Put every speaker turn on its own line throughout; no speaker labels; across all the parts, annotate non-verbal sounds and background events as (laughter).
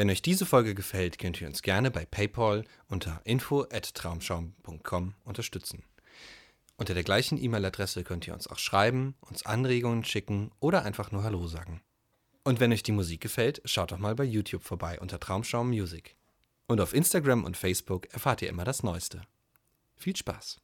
Wenn euch diese Folge gefällt, könnt ihr uns gerne bei PayPal unter info@traumschaum.com unterstützen. Unter der gleichen E-Mail-Adresse könnt ihr uns auch schreiben, uns Anregungen schicken oder einfach nur Hallo sagen. Und wenn euch die Musik gefällt, schaut doch mal bei YouTube vorbei unter Traumschaum Music. Und auf Instagram und Facebook erfahrt ihr immer das Neueste. Viel Spaß!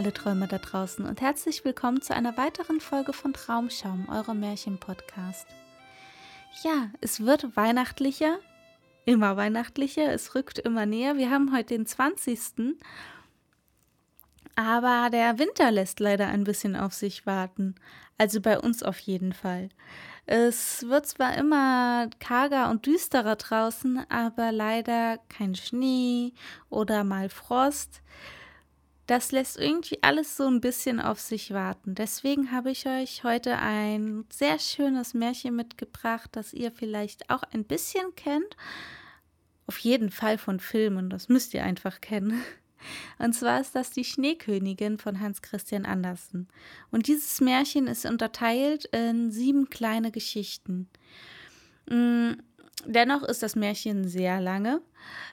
Alle Träumer da draußen und herzlich willkommen zu einer weiteren Folge von Traumschaum, eurem Märchen-Podcast. Ja, es wird weihnachtlicher, immer weihnachtlicher, es rückt immer näher. Wir haben heute den 20. Aber der Winter lässt leider ein bisschen auf sich warten. Also bei uns auf jeden Fall. Es wird zwar immer karger und düsterer draußen, aber leider kein Schnee oder mal Frost das lässt irgendwie alles so ein bisschen auf sich warten. Deswegen habe ich euch heute ein sehr schönes Märchen mitgebracht, das ihr vielleicht auch ein bisschen kennt. Auf jeden Fall von Filmen, das müsst ihr einfach kennen. Und zwar ist das die Schneekönigin von Hans Christian Andersen. Und dieses Märchen ist unterteilt in sieben kleine Geschichten. Mm, Dennoch ist das Märchen sehr lange.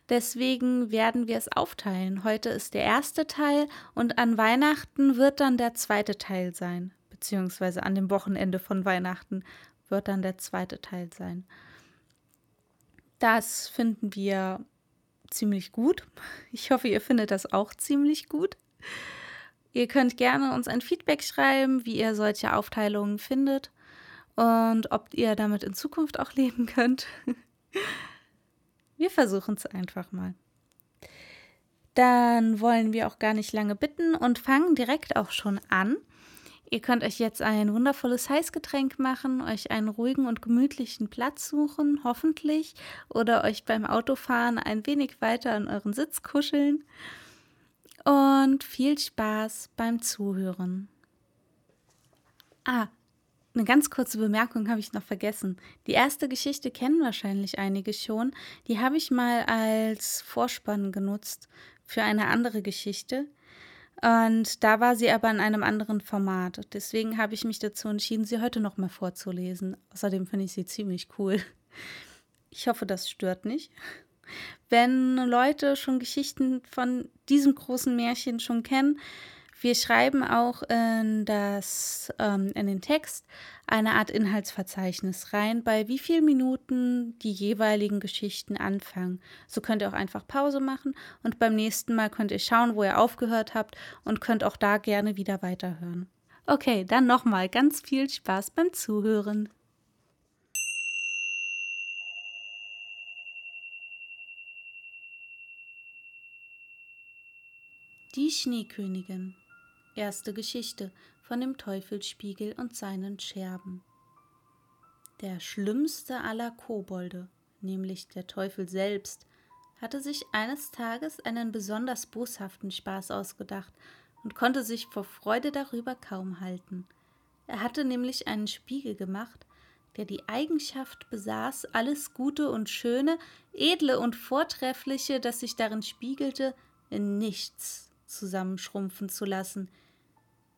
Deswegen werden wir es aufteilen. Heute ist der erste Teil und an Weihnachten wird dann der zweite Teil sein. Beziehungsweise an dem Wochenende von Weihnachten wird dann der zweite Teil sein. Das finden wir ziemlich gut. (laughs) Ich hoffe, ihr findet das auch ziemlich gut. Ihr könnt gerne uns ein Feedback schreiben, wie ihr solche Aufteilungen findet und ob ihr damit in Zukunft auch leben könnt. Wir versuchen es einfach mal. Dann wollen wir auch gar nicht lange bitten und fangen direkt auch schon an. Ihr könnt euch jetzt ein wundervolles Heißgetränk machen, euch einen ruhigen und gemütlichen Platz suchen, hoffentlich, oder euch beim Autofahren ein wenig weiter an euren Sitz kuscheln. Und viel Spaß beim Zuhören. Ah, eine ganz kurze Bemerkung habe ich noch vergessen. Die erste Geschichte kennen wahrscheinlich einige schon. Die habe ich mal als Vorspann genutzt für eine andere Geschichte. Und da war sie aber in einem anderen Format. Deswegen habe ich mich dazu entschieden, sie heute noch mal vorzulesen. Außerdem finde ich sie ziemlich cool. Ich hoffe, das stört nicht. Wenn Leute schon Geschichten von diesem großen Märchen schon kennen, wir schreiben auch in, das, ähm, in den Text eine Art Inhaltsverzeichnis rein, bei wie vielen Minuten die jeweiligen Geschichten anfangen. So könnt ihr auch einfach Pause machen und beim nächsten Mal könnt ihr schauen, wo ihr aufgehört habt und könnt auch da gerne wieder weiterhören. Okay, dann nochmal ganz viel Spaß beim Zuhören. Die Schneekönigin Erste Geschichte von dem Teufelsspiegel und seinen Scherben. Der schlimmste aller Kobolde, nämlich der Teufel selbst, hatte sich eines Tages einen besonders boshaften Spaß ausgedacht und konnte sich vor Freude darüber kaum halten. Er hatte nämlich einen Spiegel gemacht, der die Eigenschaft besaß, alles Gute und Schöne, Edle und Vortreffliche, das sich darin spiegelte, in nichts zusammenschrumpfen zu lassen,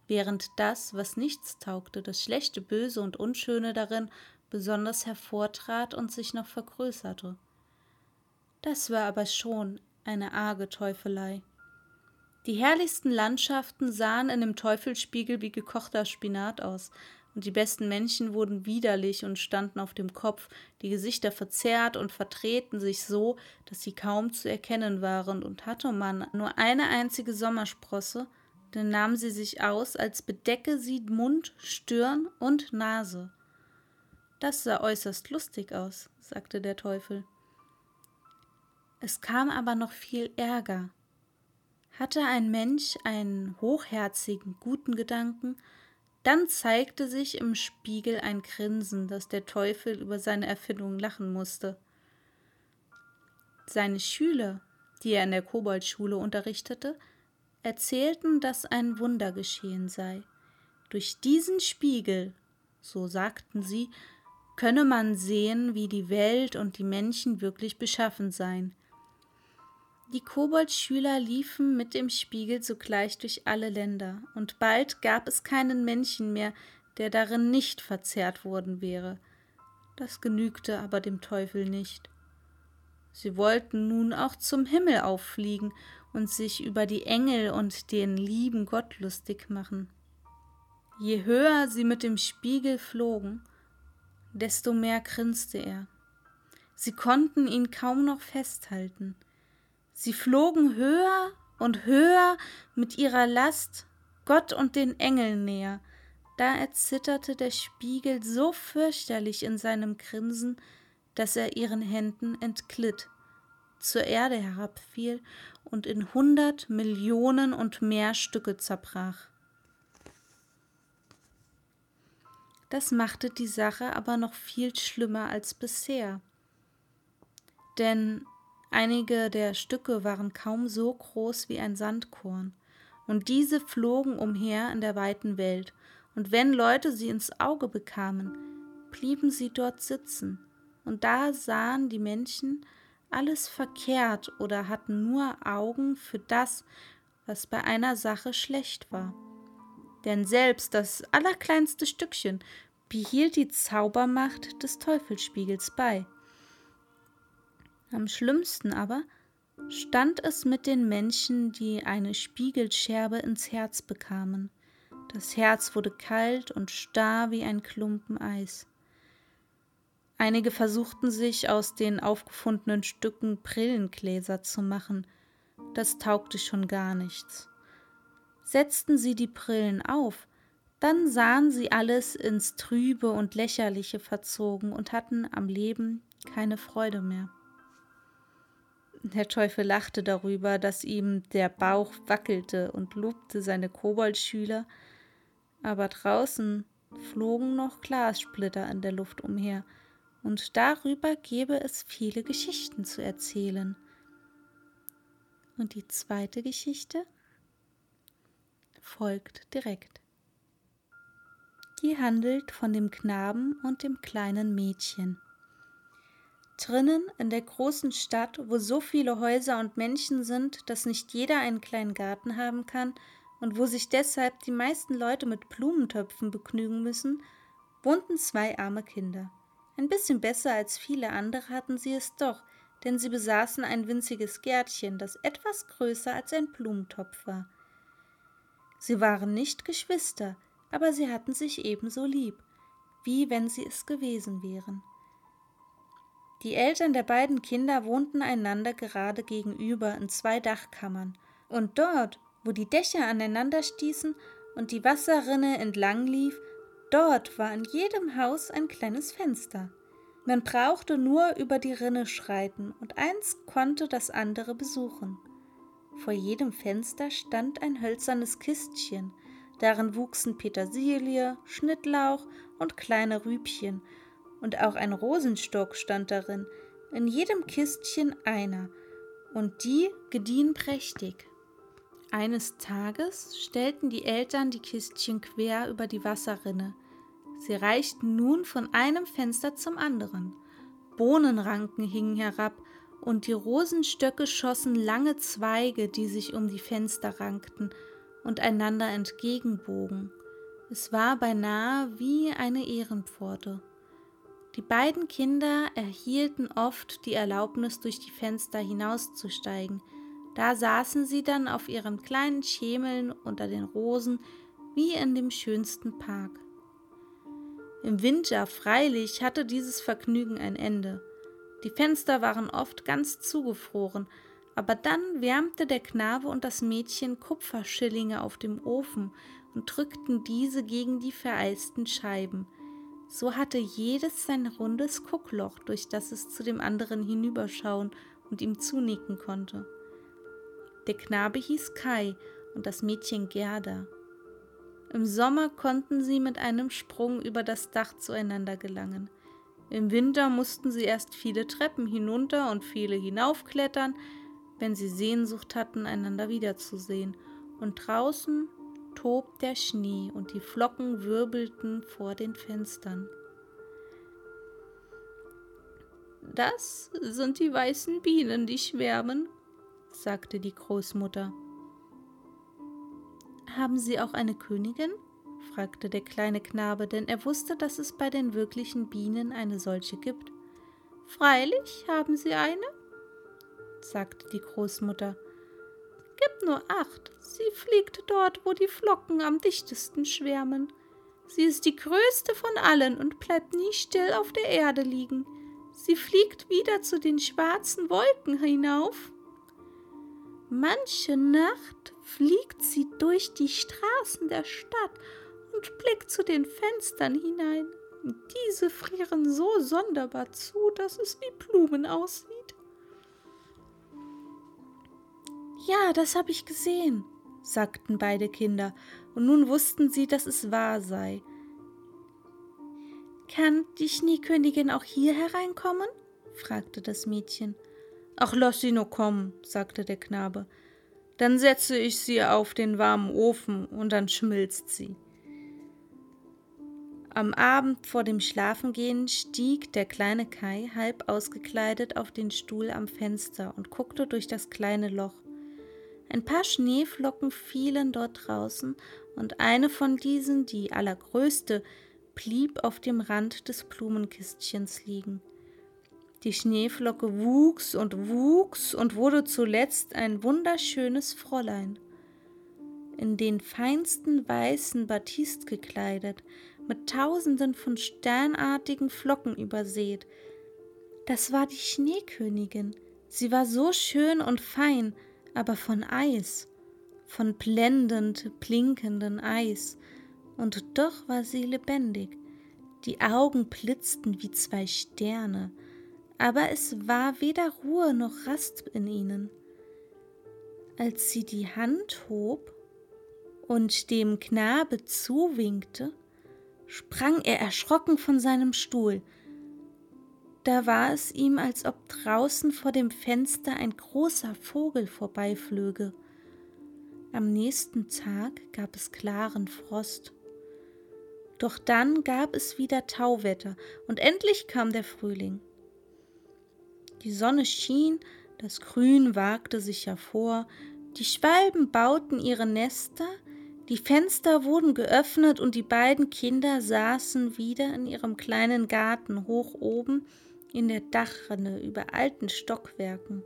während das, was nichts taugte, das Schlechte, Böse und Unschöne darin, besonders hervortrat und sich noch vergrößerte. Das war aber schon eine arge Teufelei. Die herrlichsten Landschaften sahen in dem Teufelsspiegel wie gekochter Spinat aus, und die besten Menschen wurden widerlich und standen auf dem Kopf, die Gesichter verzerrt und vertreten sich so, dass sie kaum zu erkennen waren, und hatte man nur eine einzige Sommersprosse, dann nahm sie sich aus, als bedecke sie Mund, Stirn und Nase. Das sah äußerst lustig aus, sagte der Teufel. Es kam aber noch viel Ärger. Hatte ein Mensch einen hochherzigen, guten Gedanken, dann zeigte sich im Spiegel ein Grinsen, dass der Teufel über seine Erfindung lachen musste. Seine Schüler, die er in der Koboldschule unterrichtete, erzählten, dass ein Wunder geschehen sei. Durch diesen Spiegel, so sagten sie, könne man sehen, wie die Welt und die Menschen wirklich beschaffen seien. Die Koboldschüler liefen mit dem Spiegel sogleich durch alle Länder, und bald gab es keinen Menschen mehr, der darin nicht verzehrt worden wäre. Das genügte aber dem Teufel nicht. Sie wollten nun auch zum Himmel auffliegen und sich über die Engel und den lieben Gott lustig machen. Je höher sie mit dem Spiegel flogen, desto mehr grinste er. Sie konnten ihn kaum noch festhalten. Sie flogen höher und höher mit ihrer Last Gott und den Engeln näher. Da erzitterte der Spiegel so fürchterlich in seinem Grinsen, dass er ihren Händen entglitt, zur Erde herabfiel und in hundert Millionen und mehr Stücke zerbrach. Das machte die Sache aber noch viel schlimmer als bisher. Denn einige der Stücke waren kaum so groß wie ein Sandkorn, und diese flogen umher in der weiten Welt, und wenn Leute sie ins Auge bekamen, blieben sie dort sitzen, und da sahen die Menschen alles verkehrt oder hatten nur Augen für das, was bei einer Sache schlecht war. Denn selbst das allerkleinste Stückchen behielt die Zaubermacht des Teufelsspiegels bei. Am schlimmsten aber stand es mit den Menschen, die eine Spiegelscherbe ins Herz bekamen. Das Herz wurde kalt und starr wie ein Klumpen Eis. Einige versuchten sich aus den aufgefundenen Stücken Brillengläser zu machen. Das taugte schon gar nichts. Setzten sie die Brillen auf, dann sahen sie alles ins Trübe und Lächerliche verzogen und hatten am Leben keine Freude mehr. Der Teufel lachte darüber, dass ihm der Bauch wackelte und lobte seine Koboldschüler, aber draußen flogen noch Glassplitter in der Luft umher, und darüber gebe es viele Geschichten zu erzählen. Und die zweite Geschichte folgt direkt. Die handelt von dem Knaben und dem kleinen Mädchen. Drinnen in der großen Stadt, wo so viele Häuser und Menschen sind, dass nicht jeder einen kleinen Garten haben kann und wo sich deshalb die meisten Leute mit Blumentöpfen begnügen müssen, wohnten zwei arme Kinder. Ein bisschen besser als viele andere hatten sie es doch, denn sie besaßen ein winziges Gärtchen, das etwas größer als ein Blumentopf war. Sie waren nicht Geschwister, aber sie hatten sich ebenso lieb, wie wenn sie es gewesen wären. Die Eltern der beiden Kinder wohnten einander gerade gegenüber in zwei Dachkammern, und dort, wo die Dächer aneinander stießen und die Wasserrinne entlang lief, Dort war in jedem Haus ein kleines Fenster. Man brauchte nur über die Rinne schreiten, und eins konnte das andere besuchen. Vor jedem Fenster stand ein hölzernes Kistchen, Darin wuchsen Petersilie, Schnittlauch und kleine Rübchen, und auch ein Rosenstock stand darin, in jedem Kistchen einer, und die gediehen prächtig. Eines Tages stellten die Eltern die Kistchen quer über die Wasserrinne. Sie reichten nun von einem Fenster zum anderen. Bohnenranken hingen herab, und die Rosenstöcke schossen lange Zweige, die sich um die Fenster rankten und einander entgegenbogen. Es war beinahe wie eine Ehrenpforte. Die beiden Kinder erhielten oft die Erlaubnis, durch die Fenster hinauszusteigen. Da saßen sie dann auf ihren kleinen Schemeln unter den Rosen wie in dem schönsten Park. Im Winter freilich hatte dieses Vergnügen ein Ende. Die Fenster waren oft ganz zugefroren, aber dann wärmte der Knabe und das Mädchen Kupferschillinge auf dem Ofen und drückten diese gegen die vereisten Scheiben. So hatte jedes sein rundes Guckloch, durch das es zu dem anderen hinüberschauen und ihm zunicken konnte. Der Knabe hieß Kai und das Mädchen Gerda. Im Sommer konnten sie mit einem Sprung über das Dach zueinander gelangen. Im Winter mussten sie erst viele Treppen hinunter und viele hinaufklettern, wenn sie Sehnsucht hatten, einander wiederzusehen. Und draußen tobt der Schnee und die Flocken wirbelten vor den Fenstern. Das sind die weißen Bienen, die schwärmen, sagte die Großmutter. Haben Sie auch eine Königin? fragte der kleine Knabe, denn er wusste, dass es bei den wirklichen Bienen eine solche gibt. Freilich haben sie eine, sagte die Großmutter. Gib nur acht, sie fliegt dort, wo die Flocken am dichtesten schwärmen. Sie ist die größte von allen und bleibt nie still auf der Erde liegen. Sie fliegt wieder zu den schwarzen Wolken hinauf. Manche Nacht fliegt sie durch die Straßen der Stadt und blickt zu den Fenstern hinein. Diese frieren so sonderbar zu, dass es wie Blumen aussieht. Ja, das habe ich gesehen, sagten beide Kinder, und nun wussten sie, dass es wahr sei. Kann die Schneekönigin auch hier hereinkommen? fragte das Mädchen. Ach, lass sie nur kommen, sagte der Knabe. Dann setze ich sie auf den warmen Ofen und dann schmilzt sie. Am Abend vor dem Schlafengehen stieg der kleine Kai halb ausgekleidet auf den Stuhl am Fenster und guckte durch das kleine Loch. Ein paar Schneeflocken fielen dort draußen, und eine von diesen, die allergrößte, blieb auf dem Rand des Blumenkistchens liegen. Die Schneeflocke wuchs und wuchs und wurde zuletzt ein wunderschönes Fräulein. In den feinsten weißen Batist gekleidet, mit tausenden von sternartigen Flocken übersät. Das war die Schneekönigin. Sie war so schön und fein, aber von Eis, von blendend blinkenden Eis, und doch war sie lebendig. Die Augen blitzten wie zwei Sterne, aber es war weder Ruhe noch Rast in ihnen. Als sie die Hand hob und dem Knabe zuwinkte, sprang er erschrocken von seinem Stuhl. Da war es ihm, als ob draußen vor dem Fenster ein großer Vogel vorbeiflöge. Am nächsten Tag gab es klaren Frost. Doch dann gab es wieder Tauwetter und endlich kam der Frühling. Die Sonne schien, das Grün wagte sich hervor, die Schwalben bauten ihre Nester, die Fenster wurden geöffnet und die beiden Kinder saßen wieder in ihrem kleinen Garten hoch oben in der Dachrinne über alten Stockwerken.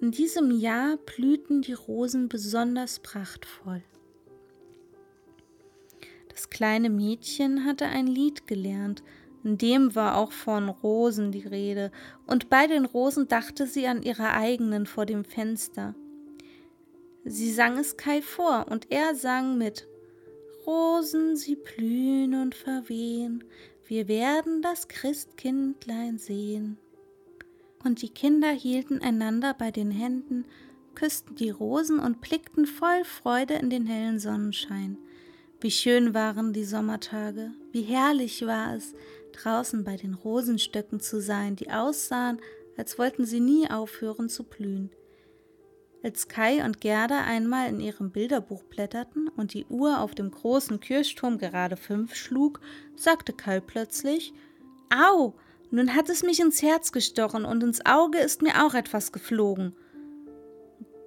In diesem Jahr blühten die Rosen besonders prachtvoll. Das kleine Mädchen hatte ein Lied gelernt, in dem war auch von Rosen die Rede, und bei den Rosen dachte sie an ihre eigenen vor dem Fenster. Sie sang es Kai vor, und er sang mit Rosen, sie blühen und verwehen, wir werden das Christkindlein sehen. Und die Kinder hielten einander bei den Händen, küssten die Rosen und blickten voll Freude in den hellen Sonnenschein. Wie schön waren die Sommertage, wie herrlich war es, draußen bei den Rosenstöcken zu sein, die aussahen, als wollten sie nie aufhören zu blühen. Als Kai und Gerda einmal in ihrem Bilderbuch blätterten und die Uhr auf dem großen Kirchturm gerade fünf schlug, sagte Kai plötzlich Au, nun hat es mich ins Herz gestochen und ins Auge ist mir auch etwas geflogen.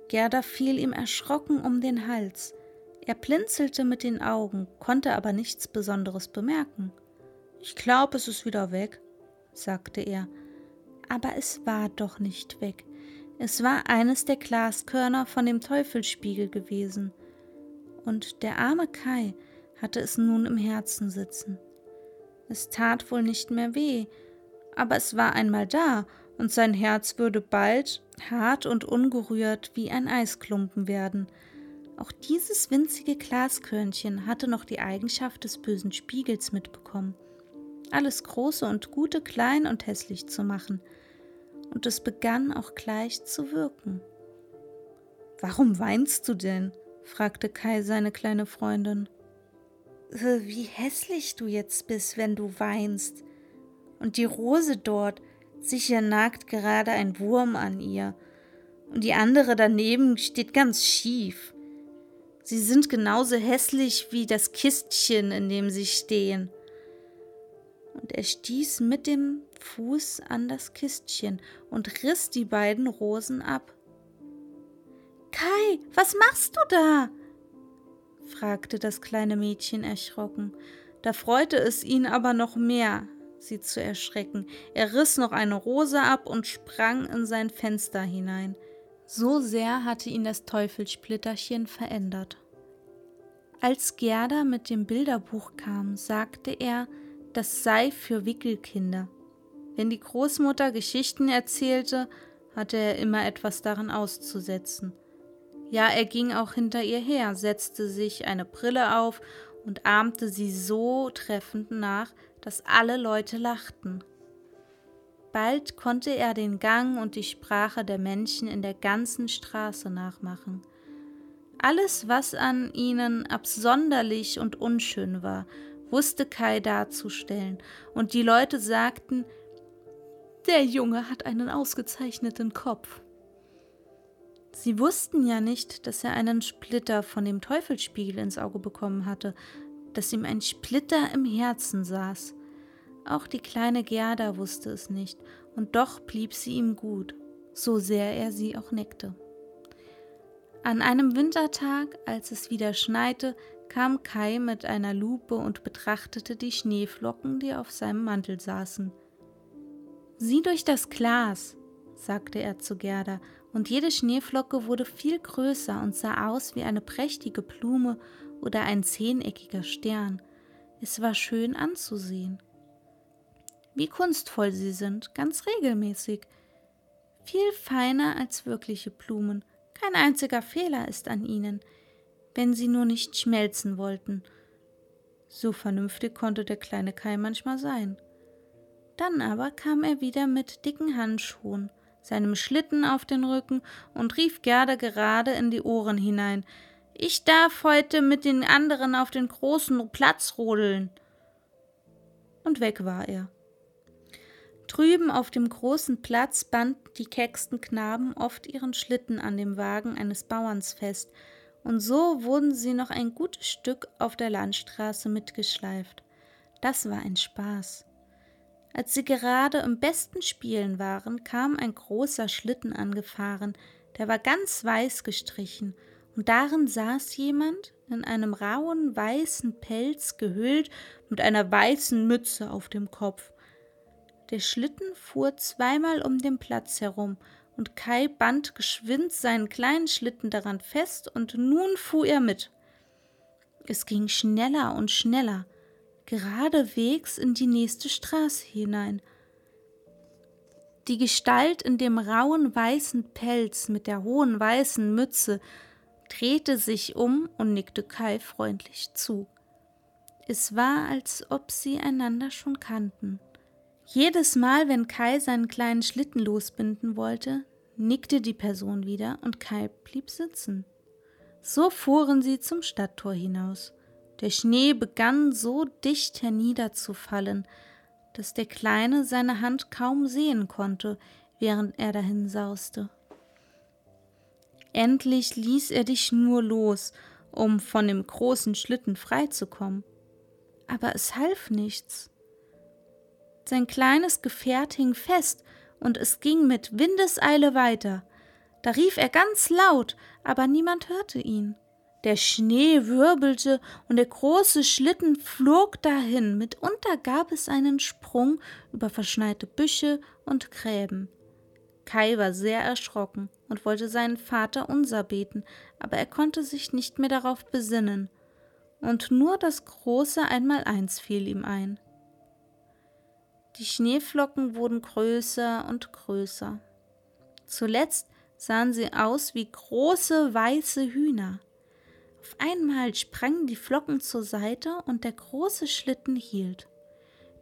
Gerda fiel ihm erschrocken um den Hals. Er blinzelte mit den Augen, konnte aber nichts Besonderes bemerken. Ich glaube, es ist wieder weg, sagte er. Aber es war doch nicht weg. Es war eines der Glaskörner von dem Teufelsspiegel gewesen, und der arme Kai hatte es nun im Herzen sitzen. Es tat wohl nicht mehr weh, aber es war einmal da, und sein Herz würde bald hart und ungerührt wie ein Eisklumpen werden. Auch dieses winzige Glaskörnchen hatte noch die Eigenschaft des bösen Spiegels mitbekommen, alles Große und Gute klein und hässlich zu machen – und es begann auch gleich zu wirken. Warum weinst du denn? fragte Kai seine kleine Freundin. Äh, wie hässlich du jetzt bist, wenn du weinst. Und die Rose dort, sicher nagt gerade ein Wurm an ihr. Und die andere daneben steht ganz schief. Sie sind genauso hässlich wie das Kistchen, in dem sie stehen und er stieß mit dem Fuß an das Kistchen und riss die beiden Rosen ab. Kai, was machst du da? fragte das kleine Mädchen erschrocken. Da freute es ihn aber noch mehr, sie zu erschrecken. Er riss noch eine Rose ab und sprang in sein Fenster hinein. So sehr hatte ihn das Teufelsplitterchen verändert. Als Gerda mit dem Bilderbuch kam, sagte er, das sei für Wickelkinder. Wenn die Großmutter Geschichten erzählte, hatte er immer etwas daran auszusetzen. Ja, er ging auch hinter ihr her, setzte sich eine Brille auf und ahmte sie so treffend nach, dass alle Leute lachten. Bald konnte er den Gang und die Sprache der Menschen in der ganzen Straße nachmachen. Alles, was an ihnen absonderlich und unschön war, wusste Kai darzustellen, und die Leute sagten, der Junge hat einen ausgezeichneten Kopf. Sie wussten ja nicht, dass er einen Splitter von dem Teufelsspiegel ins Auge bekommen hatte, dass ihm ein Splitter im Herzen saß. Auch die kleine Gerda wusste es nicht, und doch blieb sie ihm gut, so sehr er sie auch neckte. An einem Wintertag, als es wieder schneite, kam Kai mit einer Lupe und betrachtete die Schneeflocken, die auf seinem Mantel saßen. Sieh durch das Glas, sagte er zu Gerda, und jede Schneeflocke wurde viel größer und sah aus wie eine prächtige Blume oder ein zehneckiger Stern. Es war schön anzusehen. Wie kunstvoll sie sind, ganz regelmäßig. Viel feiner als wirkliche Blumen. Kein einziger Fehler ist an ihnen wenn sie nur nicht schmelzen wollten. So vernünftig konnte der kleine Kai manchmal sein. Dann aber kam er wieder mit dicken Handschuhen, seinem Schlitten auf den Rücken und rief Gerda gerade in die Ohren hinein Ich darf heute mit den anderen auf den großen Platz rodeln. Und weg war er. Drüben auf dem großen Platz banden die kecksten Knaben oft ihren Schlitten an dem Wagen eines Bauerns fest, und so wurden sie noch ein gutes Stück auf der Landstraße mitgeschleift. Das war ein Spaß. Als sie gerade im besten Spielen waren, kam ein großer Schlitten angefahren, der war ganz weiß gestrichen, und darin saß jemand in einem rauen weißen Pelz gehüllt mit einer weißen Mütze auf dem Kopf. Der Schlitten fuhr zweimal um den Platz herum, und Kai band geschwind seinen kleinen Schlitten daran fest, und nun fuhr er mit. Es ging schneller und schneller, geradewegs in die nächste Straße hinein. Die Gestalt in dem rauen weißen Pelz mit der hohen weißen Mütze drehte sich um und nickte Kai freundlich zu. Es war, als ob sie einander schon kannten. Jedes Mal, wenn Kai seinen kleinen Schlitten losbinden wollte, nickte die Person wieder und Kai blieb sitzen. So fuhren sie zum Stadttor hinaus. Der Schnee begann so dicht herniederzufallen, dass der Kleine seine Hand kaum sehen konnte, während er dahin sauste. Endlich ließ er die Schnur los, um von dem großen Schlitten freizukommen. Aber es half nichts. Sein kleines Gefährt hing fest, und es ging mit Windeseile weiter. Da rief er ganz laut, aber niemand hörte ihn. Der Schnee wirbelte und der große Schlitten flog dahin. Mitunter gab es einen Sprung über verschneite Büsche und Gräben. Kai war sehr erschrocken und wollte seinen Vater unser beten, aber er konnte sich nicht mehr darauf besinnen. Und nur das große Einmaleins fiel ihm ein. Die Schneeflocken wurden größer und größer. Zuletzt sahen sie aus wie große weiße Hühner. Auf einmal sprangen die Flocken zur Seite und der große Schlitten hielt.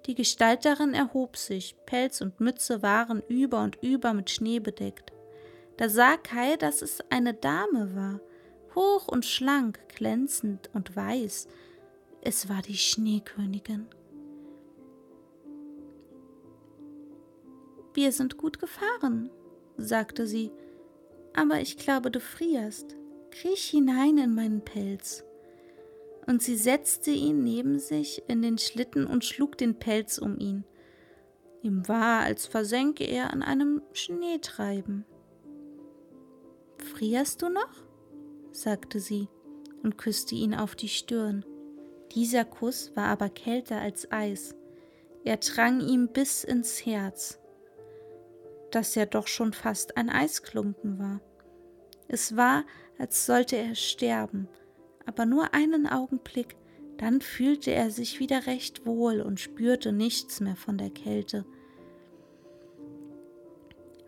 Die Gestalt darin erhob sich, Pelz und Mütze waren über und über mit Schnee bedeckt. Da sah Kai, dass es eine Dame war, hoch und schlank, glänzend und weiß. Es war die Schneekönigin. Wir sind gut gefahren, sagte sie, aber ich glaube, du frierst. Kriech hinein in meinen Pelz. Und sie setzte ihn neben sich in den Schlitten und schlug den Pelz um ihn. Ihm war, als versenke er an einem Schneetreiben. Frierst du noch? sagte sie und küsste ihn auf die Stirn. Dieser Kuss war aber kälter als Eis. Er drang ihm bis ins Herz, das ja doch schon fast ein Eisklumpen war. Es war, als sollte er sterben, aber nur einen Augenblick, dann fühlte er sich wieder recht wohl und spürte nichts mehr von der Kälte.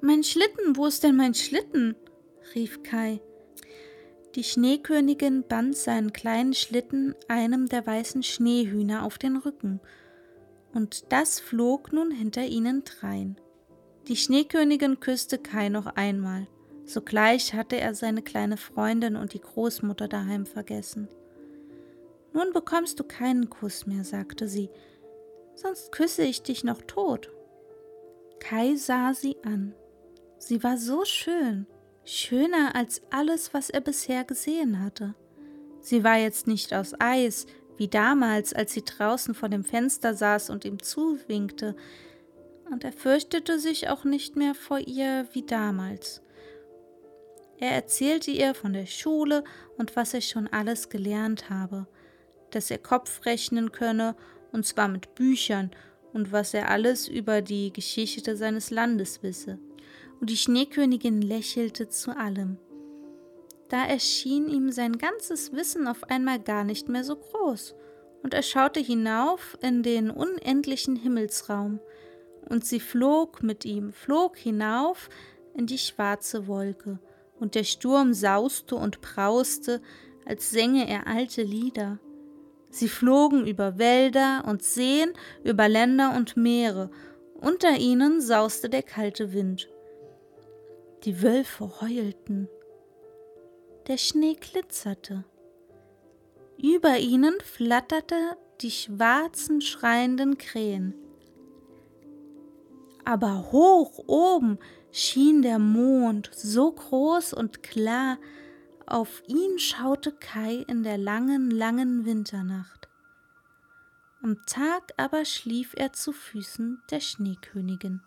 Mein Schlitten, wo ist denn mein Schlitten? rief Kai. Die Schneekönigin band seinen kleinen Schlitten einem der weißen Schneehühner auf den Rücken, und das flog nun hinter ihnen drein. Die Schneekönigin küsste Kai noch einmal. Sogleich hatte er seine kleine Freundin und die Großmutter daheim vergessen. Nun bekommst du keinen Kuss mehr, sagte sie, sonst küsse ich dich noch tot. Kai sah sie an. Sie war so schön, schöner als alles, was er bisher gesehen hatte. Sie war jetzt nicht aus Eis, wie damals, als sie draußen vor dem Fenster saß und ihm zuwinkte, und er fürchtete sich auch nicht mehr vor ihr wie damals. Er erzählte ihr von der Schule und was er schon alles gelernt habe, dass er Kopf rechnen könne, und zwar mit Büchern, und was er alles über die Geschichte seines Landes wisse. Und die Schneekönigin lächelte zu allem. Da erschien ihm sein ganzes Wissen auf einmal gar nicht mehr so groß, und er schaute hinauf in den unendlichen Himmelsraum, und sie flog mit ihm, flog hinauf in die schwarze Wolke, und der Sturm sauste und brauste, als sänge er alte Lieder. Sie flogen über Wälder und Seen, über Länder und Meere, unter ihnen sauste der kalte Wind. Die Wölfe heulten, der Schnee glitzerte. Über ihnen flatterte die schwarzen schreienden Krähen. Aber hoch oben schien der Mond so groß und klar, auf ihn schaute Kai in der langen, langen Winternacht. Am Tag aber schlief er zu Füßen der Schneekönigin.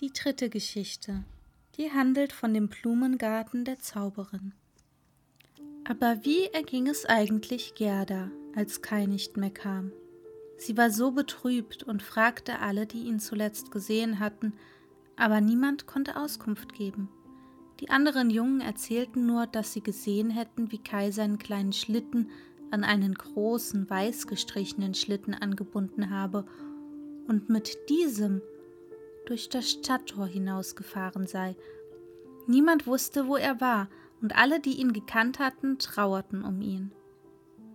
Die dritte Geschichte, die handelt von dem Blumengarten der Zauberin. Aber wie erging es eigentlich Gerda, als Kai nicht mehr kam? Sie war so betrübt und fragte alle, die ihn zuletzt gesehen hatten, aber niemand konnte Auskunft geben. Die anderen Jungen erzählten nur, dass sie gesehen hätten, wie Kai seinen kleinen Schlitten an einen großen, weiß gestrichenen Schlitten angebunden habe und mit diesem durch das Stadttor hinausgefahren sei. Niemand wusste, wo er war, und alle, die ihn gekannt hatten, trauerten um ihn.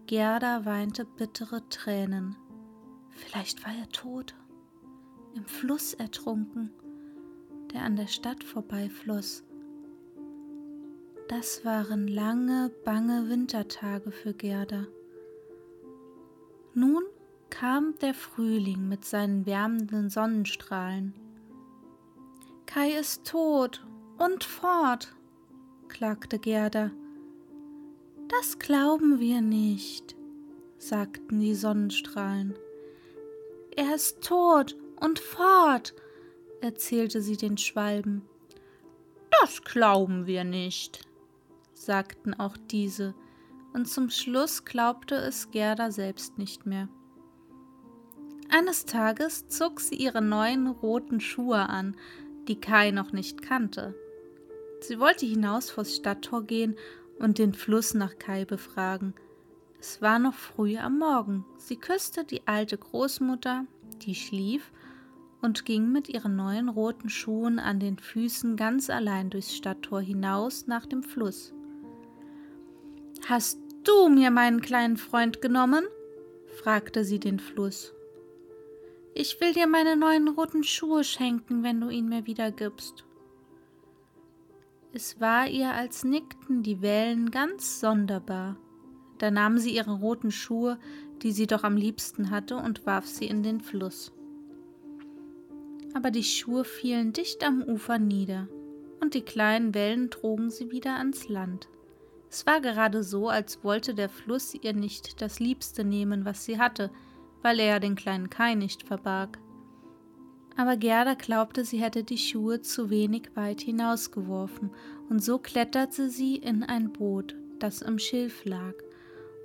Gerda weinte bittere Tränen. Vielleicht war er tot, im Fluss ertrunken der an der Stadt vorbeifloss. Das waren lange, bange Wintertage für Gerda. Nun kam der Frühling mit seinen wärmenden Sonnenstrahlen. Kai ist tot und fort, klagte Gerda. Das glauben wir nicht, sagten die Sonnenstrahlen. Er ist tot und fort, erzählte sie den Schwalben. Das glauben wir nicht, sagten auch diese, und zum Schluss glaubte es Gerda selbst nicht mehr. Eines Tages zog sie ihre neuen roten Schuhe an, die Kai noch nicht kannte. Sie wollte hinaus vors Stadttor gehen und den Fluss nach Kai befragen. Es war noch früh am Morgen. Sie küsste die alte Großmutter, die schlief, und ging mit ihren neuen roten Schuhen an den Füßen ganz allein durchs Stadttor hinaus nach dem Fluss. Hast du mir meinen kleinen Freund genommen? fragte sie den Fluss. Ich will dir meine neuen roten Schuhe schenken, wenn du ihn mir wiedergibst. Es war ihr, als nickten die Wellen ganz sonderbar. Da nahm sie ihre roten Schuhe, die sie doch am liebsten hatte, und warf sie in den Fluss. Aber die Schuhe fielen dicht am Ufer nieder, und die kleinen Wellen trugen sie wieder ans Land. Es war gerade so, als wollte der Fluss ihr nicht das Liebste nehmen, was sie hatte, weil er ja den kleinen Kai nicht verbarg. Aber Gerda glaubte, sie hätte die Schuhe zu wenig weit hinausgeworfen, und so kletterte sie in ein Boot, das im Schilf lag,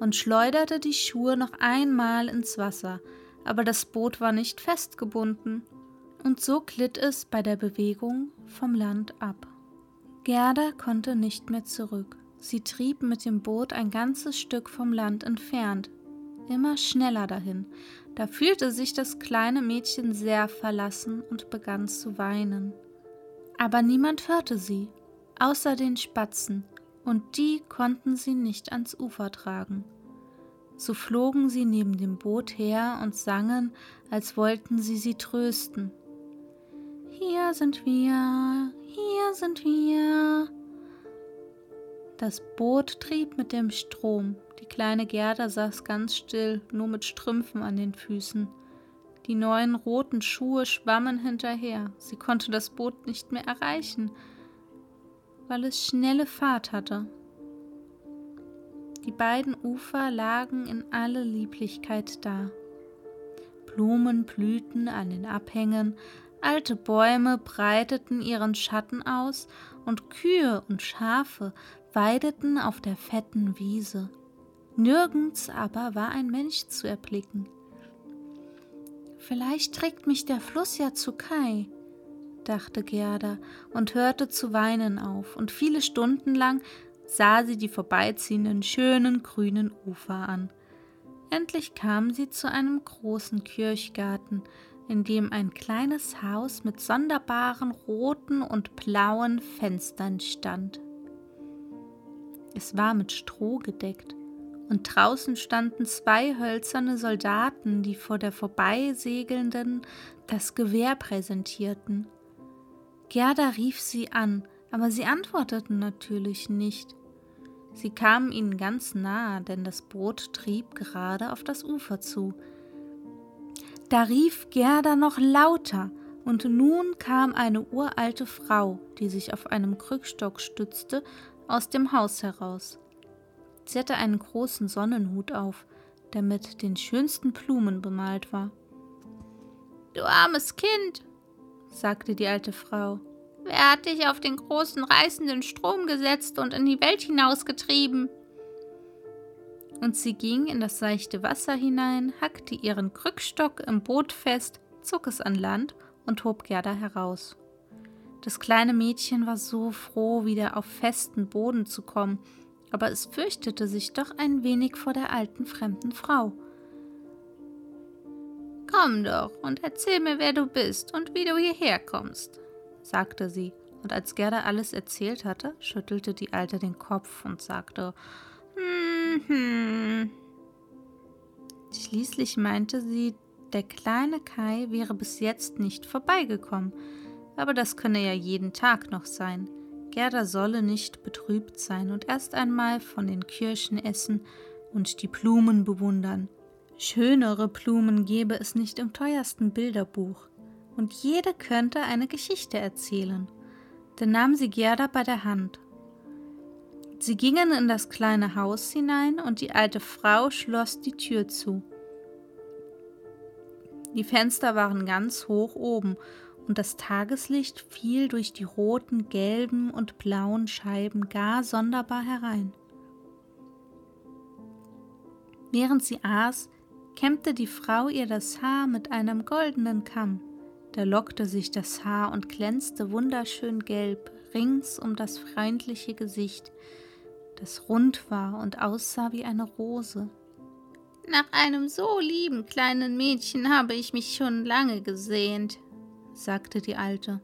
und schleuderte die Schuhe noch einmal ins Wasser, aber das Boot war nicht festgebunden, und so glitt es bei der Bewegung vom Land ab. Gerda konnte nicht mehr zurück. Sie trieb mit dem Boot ein ganzes Stück vom Land entfernt, immer schneller dahin. Da fühlte sich das kleine Mädchen sehr verlassen und begann zu weinen. Aber niemand hörte sie, außer den Spatzen, und die konnten sie nicht ans Ufer tragen. So flogen sie neben dem Boot her und sangen, als wollten sie sie trösten. Hier sind wir, hier sind wir. Das Boot trieb mit dem Strom, die kleine Gerda saß ganz still, nur mit Strümpfen an den Füßen. Die neuen roten Schuhe schwammen hinterher. Sie konnte das Boot nicht mehr erreichen, weil es schnelle Fahrt hatte. Die beiden Ufer lagen in alle Lieblichkeit da. Blumen blühten an den Abhängen, alte Bäume breiteten ihren Schatten aus, und Kühe und Schafe weideten auf der fetten Wiese. Nirgends aber war ein Mensch zu erblicken. Vielleicht trägt mich der Fluss ja zu Kai, dachte Gerda und hörte zu weinen auf, und viele Stunden lang sah sie die vorbeiziehenden schönen grünen Ufer an. Endlich kam sie zu einem großen Kirchgarten, in dem ein kleines Haus mit sonderbaren roten und blauen Fenstern stand. Es war mit Stroh gedeckt und draußen standen zwei hölzerne Soldaten, die vor der Vorbeisegelnden das Gewehr präsentierten. Gerda rief sie an, aber sie antworteten natürlich nicht. Sie kamen ihnen ganz nahe, denn das Boot trieb gerade auf das Ufer zu. Da rief Gerda noch lauter, und nun kam eine uralte Frau, die sich auf einem Krückstock stützte, aus dem Haus heraus. Sie hatte einen großen Sonnenhut auf, der mit den schönsten Blumen bemalt war. Du armes Kind, sagte die alte Frau, wer hat dich auf den großen reißenden Strom gesetzt und in die Welt hinausgetrieben? Und sie ging in das seichte Wasser hinein, hackte ihren Krückstock im Boot fest, zog es an Land und hob Gerda heraus. Das kleine Mädchen war so froh, wieder auf festen Boden zu kommen, aber es fürchtete sich doch ein wenig vor der alten fremden Frau. Komm doch und erzähl mir, wer du bist und wie du hierher kommst, sagte sie, und als Gerda alles erzählt hatte, schüttelte die Alte den Kopf und sagte, hm, hm. Schließlich meinte sie, der kleine Kai wäre bis jetzt nicht vorbeigekommen, aber das könne ja jeden Tag noch sein. Gerda solle nicht betrübt sein und erst einmal von den Kirschen essen und die Blumen bewundern. Schönere Blumen gebe es nicht im teuersten Bilderbuch, und jede könnte eine Geschichte erzählen. Dann nahm sie Gerda bei der Hand. Sie gingen in das kleine Haus hinein, und die alte Frau schloss die Tür zu. Die Fenster waren ganz hoch oben, und das Tageslicht fiel durch die roten, gelben und blauen Scheiben gar sonderbar herein. Während sie aß, kämmte die Frau ihr das Haar mit einem goldenen Kamm. Da lockte sich das Haar und glänzte wunderschön gelb rings um das freundliche Gesicht, das rund war und aussah wie eine Rose. Nach einem so lieben kleinen Mädchen habe ich mich schon lange gesehnt, sagte die Alte.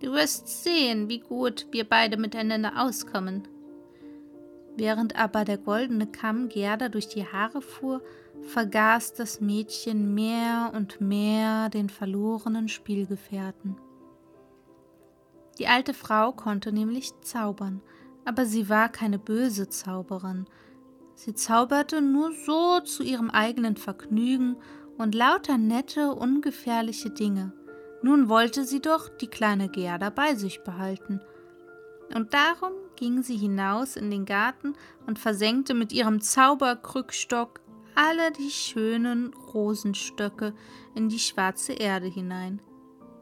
Du wirst sehen, wie gut wir beide miteinander auskommen. Während aber der goldene Kamm Gerda durch die Haare fuhr, vergaß das Mädchen mehr und mehr den verlorenen Spielgefährten. Die alte Frau konnte nämlich zaubern, aber sie war keine böse Zauberin. Sie zauberte nur so zu ihrem eigenen Vergnügen und lauter nette, ungefährliche Dinge. Nun wollte sie doch die kleine Gerda bei sich behalten. Und darum ging sie hinaus in den Garten und versenkte mit ihrem Zauberkrückstock alle die schönen Rosenstöcke in die schwarze Erde hinein.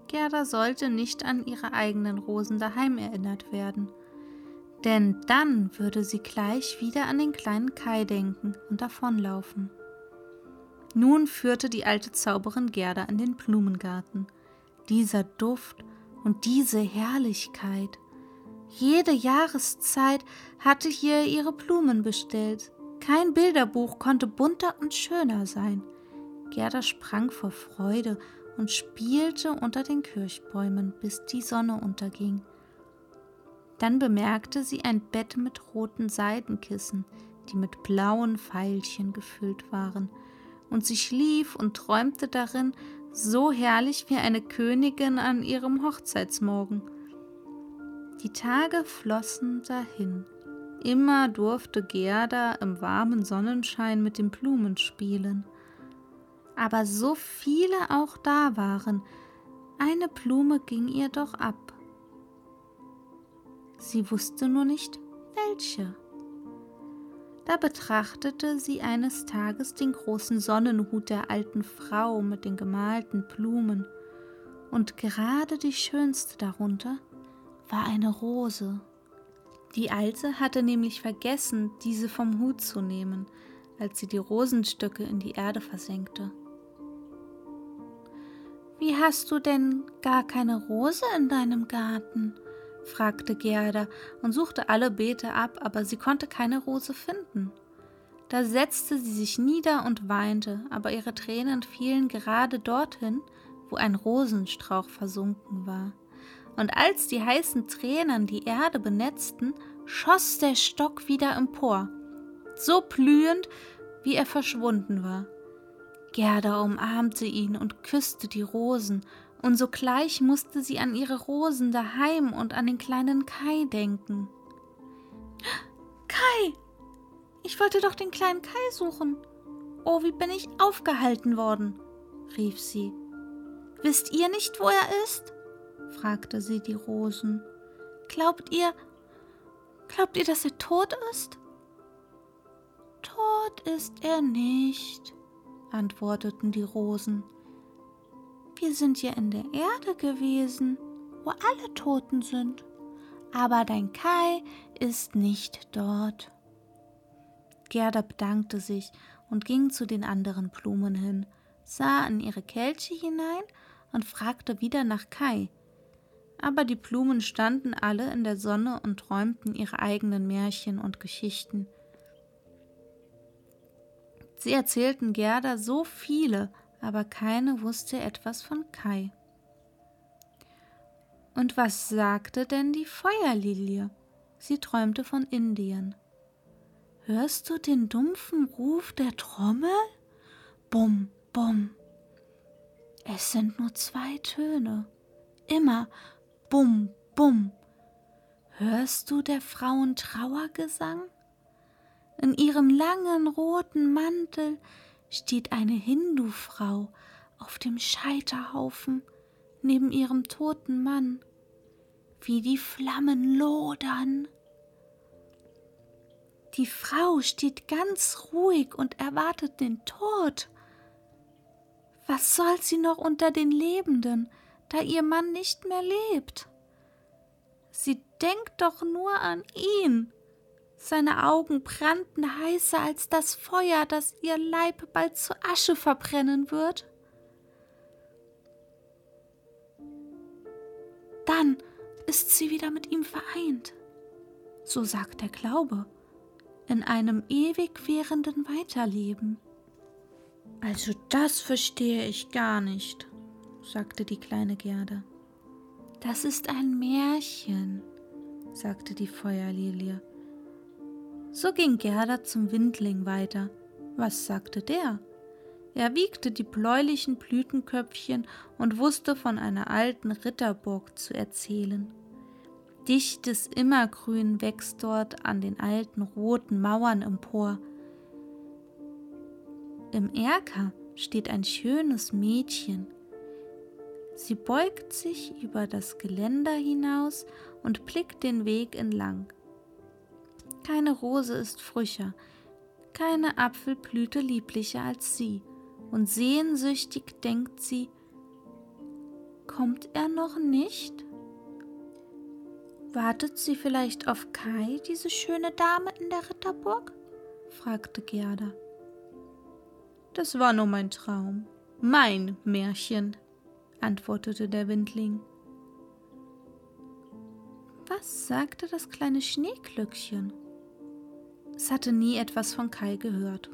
Gerda sollte nicht an ihre eigenen Rosen daheim erinnert werden, denn dann würde sie gleich wieder an den kleinen Kai denken und davonlaufen. Nun führte die alte Zauberin Gerda in den Blumengarten dieser Duft und diese Herrlichkeit. Jede Jahreszeit hatte hier ihre Blumen bestellt. Kein Bilderbuch konnte bunter und schöner sein. Gerda sprang vor Freude und spielte unter den Kirchbäumen, bis die Sonne unterging. Dann bemerkte sie ein Bett mit roten Seidenkissen, die mit blauen Veilchen gefüllt waren, und sie schlief und träumte darin so herrlich wie eine Königin an ihrem Hochzeitsmorgen. Die Tage flossen dahin. Immer durfte Gerda im warmen Sonnenschein mit den Blumen spielen. Aber so viele auch da waren, eine Blume ging ihr doch ab. Sie wusste nur nicht, welche. Da betrachtete sie eines Tages den großen Sonnenhut der alten Frau mit den gemalten Blumen, und gerade die schönste darunter war eine Rose. Die Alte hatte nämlich vergessen, diese vom Hut zu nehmen, als sie die Rosenstöcke in die Erde versenkte. Wie hast du denn gar keine Rose in deinem Garten? fragte Gerda und suchte alle Beete ab, aber sie konnte keine Rose finden. Da setzte sie sich nieder und weinte, aber ihre Tränen fielen gerade dorthin, wo ein Rosenstrauch versunken war. Und als die heißen Tränen die Erde benetzten, schoss der Stock wieder empor, so blühend, wie er verschwunden war. Gerda umarmte ihn und küsste die Rosen und sogleich musste sie an ihre Rosen daheim und an den kleinen Kai denken. Kai! Ich wollte doch den kleinen Kai suchen. Oh, wie bin ich aufgehalten worden, rief sie. Wisst ihr nicht, wo er ist? Fragte sie die Rosen. Glaubt ihr, glaubt ihr, dass er tot ist? Tot ist er nicht, antworteten die Rosen. Wir sind ja in der Erde gewesen, wo alle Toten sind. Aber dein Kai ist nicht dort. Gerda bedankte sich und ging zu den anderen Blumen hin, sah in ihre Kelche hinein und fragte wieder nach Kai. Aber die Blumen standen alle in der Sonne und träumten ihre eigenen Märchen und Geschichten. Sie erzählten Gerda so viele, aber keine wusste etwas von Kai. Und was sagte denn die Feuerlilie? Sie träumte von Indien. Hörst du den dumpfen Ruf der Trommel? Bum, bum. Es sind nur zwei Töne. immer Bum, Bum. Hörst du der Frauen Trauergesang? In ihrem langen roten Mantel steht eine Hindufrau auf dem Scheiterhaufen neben ihrem toten Mann, wie die Flammen lodern. Die Frau steht ganz ruhig und erwartet den Tod. Was soll sie noch unter den Lebenden, da ihr Mann nicht mehr lebt? Sie denkt doch nur an ihn. Seine Augen brannten heißer als das Feuer, das ihr Leib bald zu Asche verbrennen wird. Dann ist sie wieder mit ihm vereint. So sagt der Glaube in einem ewig währenden Weiterleben. Also das verstehe ich gar nicht, sagte die kleine Gerda. Das ist ein Märchen, sagte die Feuerlilie. So ging Gerda zum Windling weiter. Was sagte der? Er wiegte die bläulichen Blütenköpfchen und wusste von einer alten Ritterburg zu erzählen. Dichtes Immergrün wächst dort an den alten roten Mauern empor. Im Erker steht ein schönes Mädchen. Sie beugt sich über das Geländer hinaus und blickt den Weg entlang. Keine Rose ist frischer, keine Apfelblüte lieblicher als sie, und sehnsüchtig denkt sie, kommt er noch nicht? Wartet sie vielleicht auf Kai, diese schöne Dame in der Ritterburg? fragte Gerda. Das war nur mein Traum, mein Märchen, antwortete der Windling. Was sagte das kleine Schneeglöckchen? Es hatte nie etwas von Kai gehört.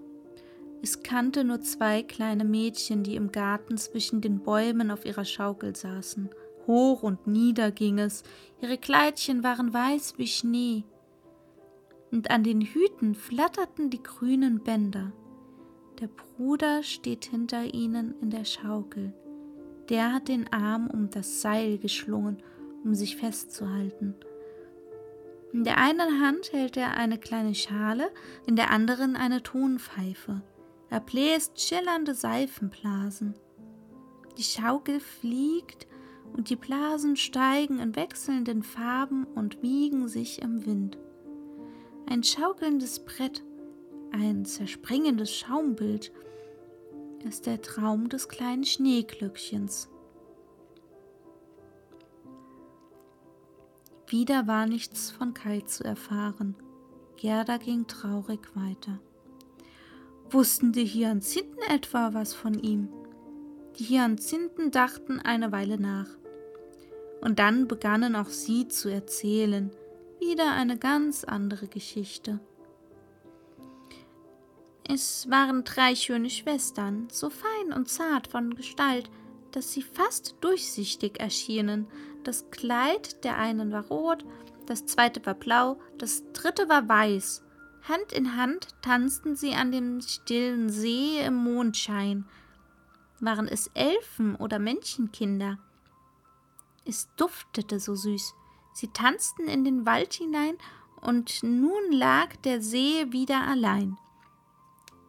Es kannte nur zwei kleine Mädchen, die im Garten zwischen den Bäumen auf ihrer Schaukel saßen Hoch und nieder ging es, ihre Kleidchen waren weiß wie Schnee, und an den Hüten flatterten die grünen Bänder. Der Bruder steht hinter ihnen in der Schaukel. Der hat den Arm um das Seil geschlungen, um sich festzuhalten. In der einen Hand hält er eine kleine Schale, in der anderen eine Tonpfeife. Er bläst schillernde Seifenblasen. Die Schaukel fliegt und die Blasen steigen in wechselnden Farben und wiegen sich im Wind. Ein schaukelndes Brett, ein zerspringendes Schaumbild ist der Traum des kleinen Schneeglöckchens. Wieder war nichts von Kai zu erfahren. Gerda ging traurig weiter. Wussten die Hyazinthen etwa was von ihm? Die Hyazinthen dachten eine Weile nach und dann begannen auch sie zu erzählen, wieder eine ganz andere Geschichte. Es waren drei schöne Schwestern, so fein und zart von Gestalt, dass sie fast durchsichtig erschienen. Das Kleid der einen war rot, das zweite war blau, das dritte war weiß. Hand in Hand tanzten sie an dem stillen See im Mondschein. Waren es Elfen oder Menschenkinder? Es duftete so süß. Sie tanzten in den Wald hinein, und nun lag der See wieder allein.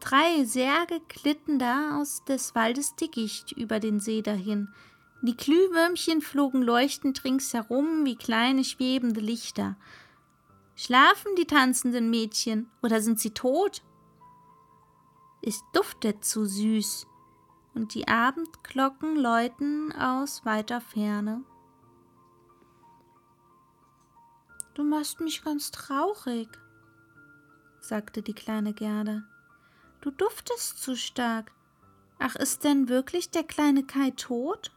Drei Särge glitten da aus des Waldes Dickicht über den See dahin. Die Glühwürmchen flogen leuchtend ringsherum wie kleine schwebende Lichter. Schlafen die tanzenden Mädchen oder sind sie tot? Es duftet zu süß, und die Abendglocken läuten aus weiter Ferne. Du machst mich ganz traurig, sagte die kleine Gerda. Du duftest zu stark. Ach, ist denn wirklich der kleine Kai tot?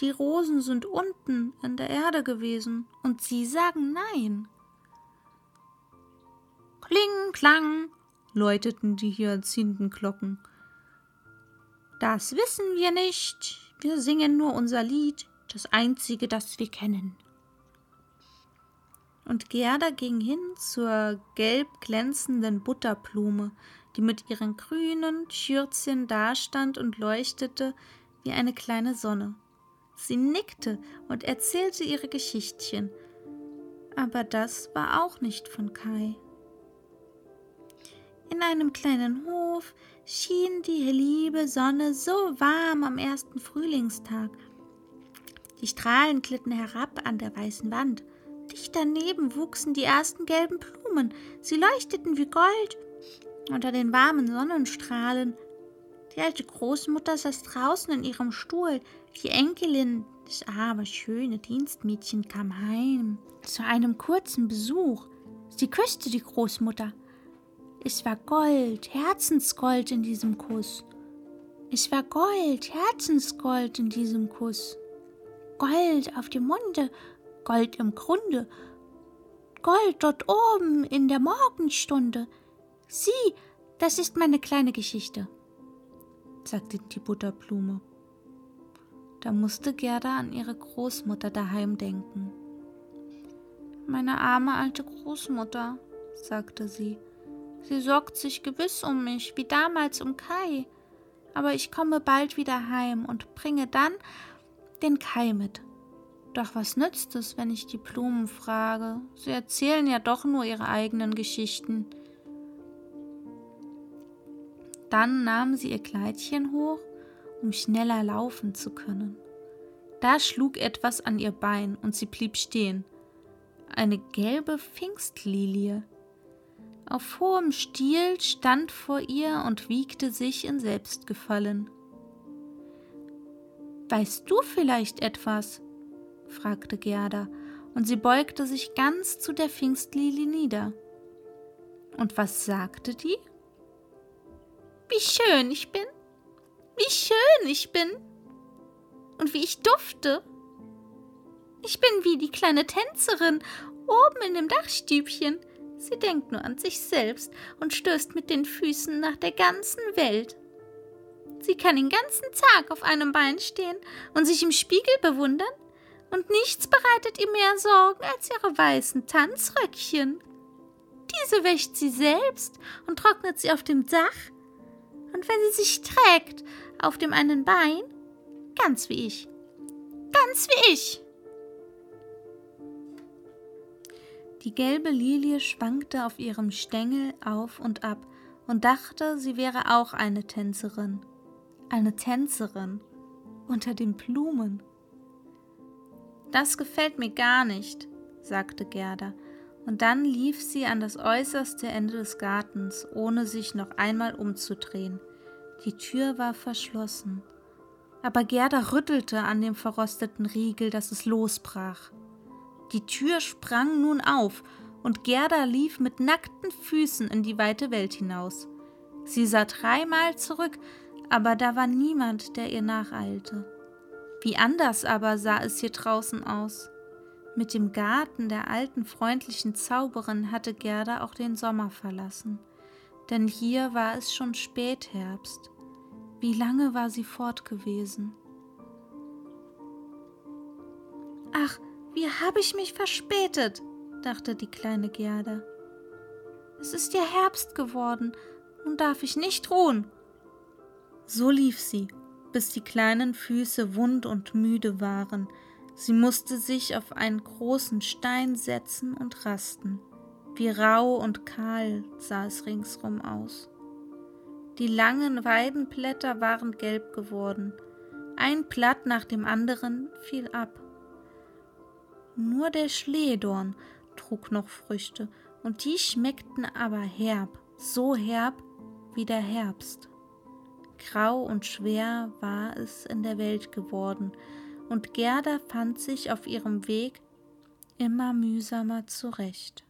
Die Rosen sind unten in der Erde gewesen, und Sie sagen nein. Kling, klang, läuteten die Hyazintenglocken. Das wissen wir nicht. Wir singen nur unser Lied, das einzige, das wir kennen und Gerda ging hin zur gelb glänzenden Butterblume, die mit ihren grünen Schürzchen dastand und leuchtete wie eine kleine Sonne. Sie nickte und erzählte ihre Geschichtchen. Aber das war auch nicht von Kai. In einem kleinen Hof schien die liebe Sonne so warm am ersten Frühlingstag. Die Strahlen glitten herab an der weißen Wand. Dicht daneben wuchsen die ersten gelben Blumen. Sie leuchteten wie Gold unter den warmen Sonnenstrahlen. Die alte Großmutter saß draußen in ihrem Stuhl. Die Enkelin, das arme, schöne Dienstmädchen, kam heim zu einem kurzen Besuch. Sie küsste die Großmutter. Es war Gold, Herzensgold in diesem Kuss. Es war Gold, Herzensgold in diesem Kuss. Gold auf dem Munde, Gold im Grunde, Gold dort oben in der Morgenstunde. Sieh, das ist meine kleine Geschichte, sagte die Butterblume. Da musste Gerda an ihre Großmutter daheim denken. Meine arme alte Großmutter, sagte sie, sie sorgt sich gewiss um mich, wie damals um Kai, aber ich komme bald wieder heim und bringe dann den Kai mit. Doch was nützt es, wenn ich die Blumen frage? Sie erzählen ja doch nur ihre eigenen Geschichten. Dann nahm sie ihr Kleidchen hoch, um schneller laufen zu können. Da schlug etwas an ihr Bein und sie blieb stehen. Eine gelbe Pfingstlilie. Auf hohem Stiel stand vor ihr und wiegte sich in Selbstgefallen. Weißt du vielleicht etwas? Fragte Gerda, und sie beugte sich ganz zu der Pfingstlilie nieder. Und was sagte die? Wie schön ich bin, wie schön ich bin und wie ich dufte. Ich bin wie die kleine Tänzerin oben in dem Dachstübchen. Sie denkt nur an sich selbst und stößt mit den Füßen nach der ganzen Welt. Sie kann den ganzen Tag auf einem Bein stehen und sich im Spiegel bewundern, und nichts bereitet ihr mehr Sorgen als ihre weißen Tanzröckchen. Diese wäscht sie selbst und trocknet sie auf dem Dach und wenn sie sich trägt auf dem einen Bein, ganz wie ich. Ganz wie ich. Die gelbe Lilie schwankte auf ihrem Stängel auf und ab und dachte, sie wäre auch eine Tänzerin. Eine Tänzerin unter den Blumen. Das gefällt mir gar nicht, sagte Gerda und dann lief sie an das äußerste Ende des Gartens, ohne sich noch einmal umzudrehen. Die Tür war verschlossen. Aber Gerda rüttelte an dem verrosteten Riegel, dass es losbrach. Die Tür sprang nun auf, und Gerda lief mit nackten Füßen in die weite Welt hinaus. Sie sah dreimal zurück, aber da war niemand, der ihr nacheilte. Wie anders aber sah es hier draußen aus. Mit dem Garten der alten freundlichen Zauberin hatte Gerda auch den Sommer verlassen, denn hier war es schon Spätherbst. Wie lange war sie fort gewesen? Ach, wie habe ich mich verspätet, dachte die kleine Gerda. Es ist ja Herbst geworden, nun darf ich nicht ruhen. So lief sie, bis die kleinen Füße wund und müde waren, Sie musste sich auf einen großen Stein setzen und rasten. Wie rau und kahl sah es ringsrum aus. Die langen Weidenblätter waren gelb geworden. Ein Blatt nach dem anderen fiel ab. Nur der Schlehdorn trug noch Früchte, und die schmeckten aber herb, so herb wie der Herbst. Grau und schwer war es in der Welt geworden, und Gerda fand sich auf ihrem Weg immer mühsamer zurecht.